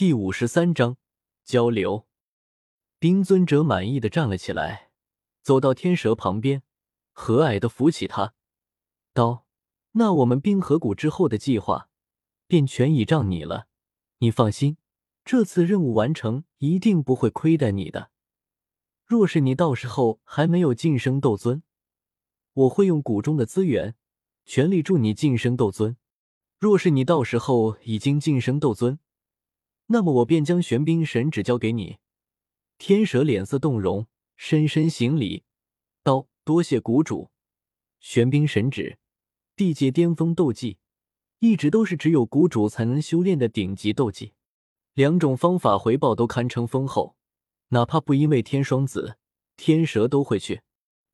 第五十三章交流。冰尊者满意的站了起来，走到天蛇旁边，和蔼的扶起他，道：“那我们冰河谷之后的计划，便全倚仗你了。你放心，这次任务完成，一定不会亏待你的。若是你到时候还没有晋升斗尊，我会用谷中的资源，全力助你晋升斗尊。若是你到时候已经晋升斗尊，那么我便将玄冰神指交给你。天蛇脸色动容，深深行礼，道：“多谢谷主。”玄冰神指，地界巅峰斗技，一直都是只有谷主才能修炼的顶级斗技。两种方法回报都堪称丰厚，哪怕不因为天双子，天蛇都会去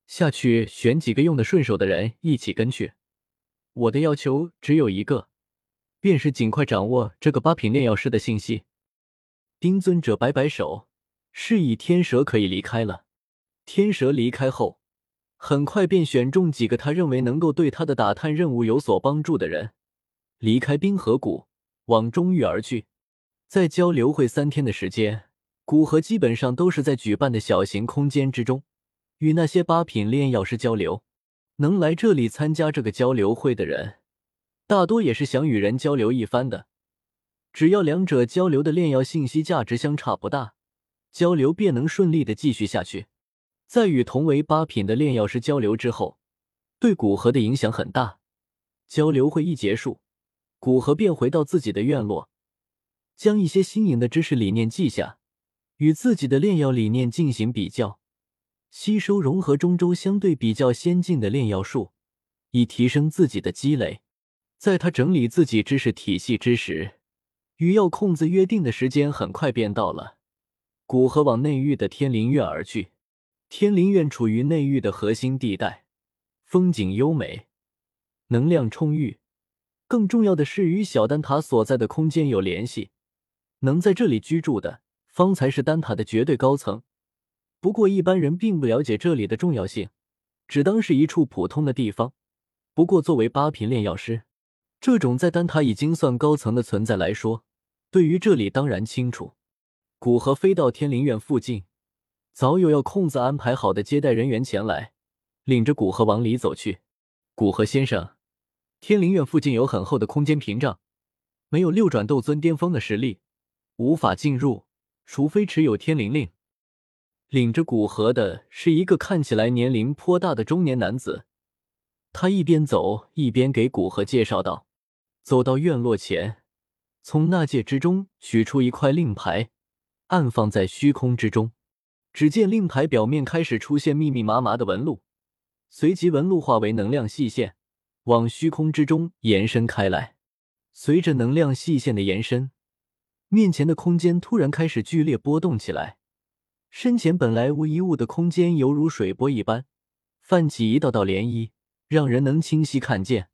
下去选几个用的顺手的人一起跟去。我的要求只有一个。便是尽快掌握这个八品炼药师的信息。丁尊者摆摆手，示意天蛇可以离开了。天蛇离开后，很快便选中几个他认为能够对他的打探任务有所帮助的人，离开冰河谷，往中域而去。在交流会三天的时间，古河基本上都是在举办的小型空间之中，与那些八品炼药师交流。能来这里参加这个交流会的人。大多也是想与人交流一番的，只要两者交流的炼药信息价值相差不大，交流便能顺利的继续下去。在与同为八品的炼药师交流之后，对古河的影响很大。交流会一结束，古河便回到自己的院落，将一些新颖的知识理念记下，与自己的炼药理念进行比较，吸收融合中州相对比较先进的炼药术，以提升自己的积累。在他整理自己知识体系之时，与药空子约定的时间很快便到了。古河往内域的天灵院而去。天灵院处于内域的核心地带，风景优美，能量充裕。更重要的是，与小丹塔所在的空间有联系。能在这里居住的，方才是丹塔的绝对高层。不过，一般人并不了解这里的重要性，只当是一处普通的地方。不过，作为八品炼药师，这种在丹塔已经算高层的存在来说，对于这里当然清楚。古河飞到天灵院附近，早有要空子安排好的接待人员前来，领着古河往里走去。古河先生，天灵院附近有很厚的空间屏障，没有六转斗尊巅峰的实力，无法进入，除非持有天灵令。领着古河的是一个看起来年龄颇大的中年男子，他一边走一边给古河介绍道。走到院落前，从纳戒之中取出一块令牌，安放在虚空之中。只见令牌表面开始出现密密麻麻的纹路，随即纹路化为能量细线，往虚空之中延伸开来。随着能量细线的延伸，面前的空间突然开始剧烈波动起来。身前本来无一物的空间，犹如水波一般，泛起一道道涟漪，让人能清晰看见。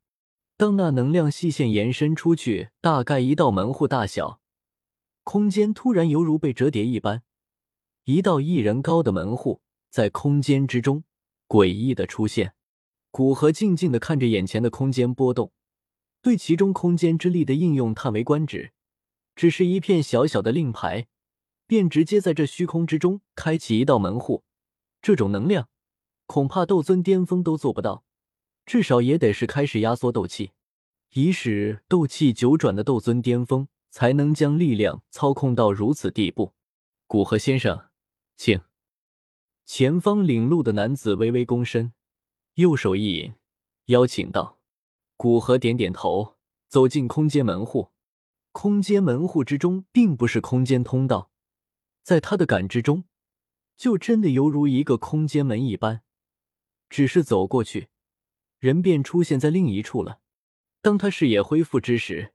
当那能量细线延伸出去，大概一道门户大小，空间突然犹如被折叠一般，一道一人高的门户在空间之中诡异的出现。古河静静的看着眼前的空间波动，对其中空间之力的应用叹为观止。只是一片小小的令牌，便直接在这虚空之中开启一道门户，这种能量，恐怕斗尊巅峰都做不到。至少也得是开始压缩斗气，以使斗气九转的斗尊巅峰才能将力量操控到如此地步。古河先生，请。前方领路的男子微微躬身，右手一引，邀请道。古河点点头，走进空间门户。空间门户之中并不是空间通道，在他的感知中，就真的犹如一个空间门一般，只是走过去。人便出现在另一处了。当他视野恢复之时，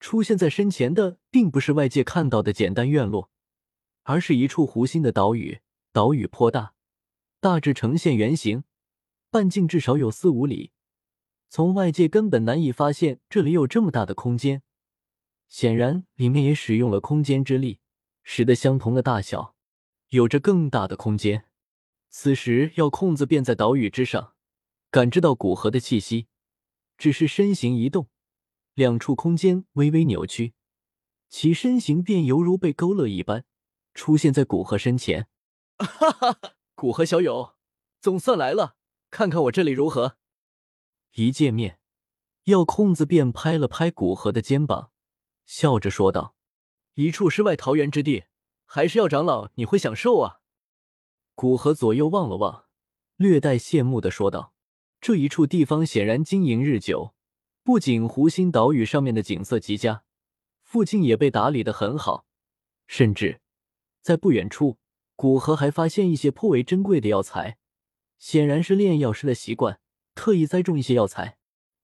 出现在身前的并不是外界看到的简单院落，而是一处湖心的岛屿。岛屿颇大，大致呈现圆形，半径至少有四五里。从外界根本难以发现这里有这么大的空间。显然，里面也使用了空间之力，使得相同的大小，有着更大的空间。此时，药空子便在岛屿之上。感知到古河的气息，只是身形一动，两处空间微微扭曲，其身形便犹如被勾勒一般，出现在古河身前。哈哈，古河小友，总算来了，看看我这里如何？一见面，药空子便拍了拍古河的肩膀，笑着说道：“一处世外桃源之地，还是药长老你会享受啊。”古河左右望了望，略带羡慕的说道：“这一处地方显然经营日久，不仅湖心岛屿上面的景色极佳。”附近也被打理的很好，甚至在不远处，古河还发现一些颇为珍贵的药材，显然是炼药师的习惯，特意栽种一些药材。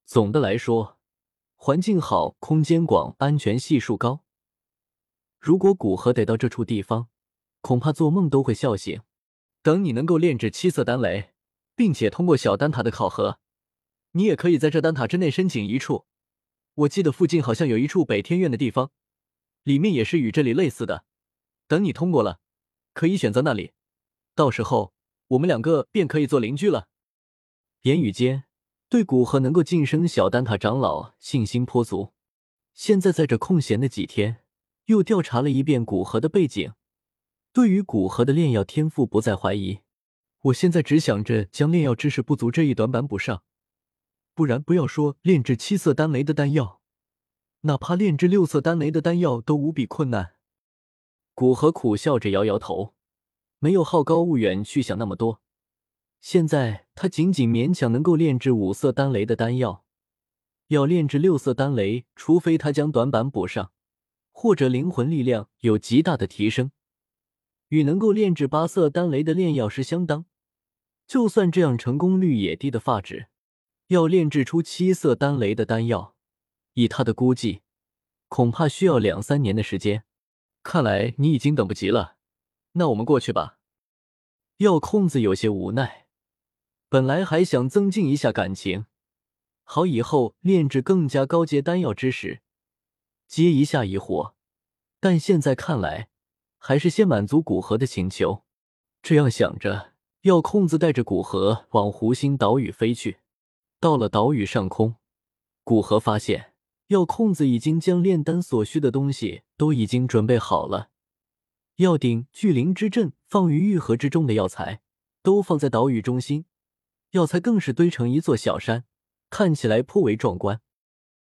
总的来说，环境好，空间广，安全系数高。如果古河得到这处地方，恐怕做梦都会笑醒。等你能够炼制七色丹雷，并且通过小丹塔的考核，你也可以在这丹塔之内申请一处。我记得附近好像有一处北天院的地方，里面也是与这里类似的。等你通过了，可以选择那里，到时候我们两个便可以做邻居了。言语间，对古河能够晋升小丹塔长老信心颇足。现在在这空闲的几天，又调查了一遍古河的背景，对于古河的炼药天赋不再怀疑。我现在只想着将炼药知识不足这一短板补上。不然，不要说炼制七色丹雷的丹药，哪怕炼制六色丹雷的丹药都无比困难。古河苦笑着摇摇头，没有好高骛远去想那么多。现在他仅仅勉强能够炼制五色丹雷的丹药，要炼制六色丹雷，除非他将短板补上，或者灵魂力量有极大的提升，与能够炼制八色丹雷的炼药师相当。就算这样，成功率也低的发指。要炼制出七色丹雷的丹药，以他的估计，恐怕需要两三年的时间。看来你已经等不及了，那我们过去吧。药空子有些无奈，本来还想增进一下感情，好以后炼制更加高阶丹药之时接一下一火，但现在看来，还是先满足古河的请求。这样想着，药空子带着古河往湖心岛屿飞去。到了岛屿上空，古河发现药空子已经将炼丹所需的东西都已经准备好了。药鼎、聚灵之阵放于玉盒之中的药材都放在岛屿中心，药材更是堆成一座小山，看起来颇为壮观。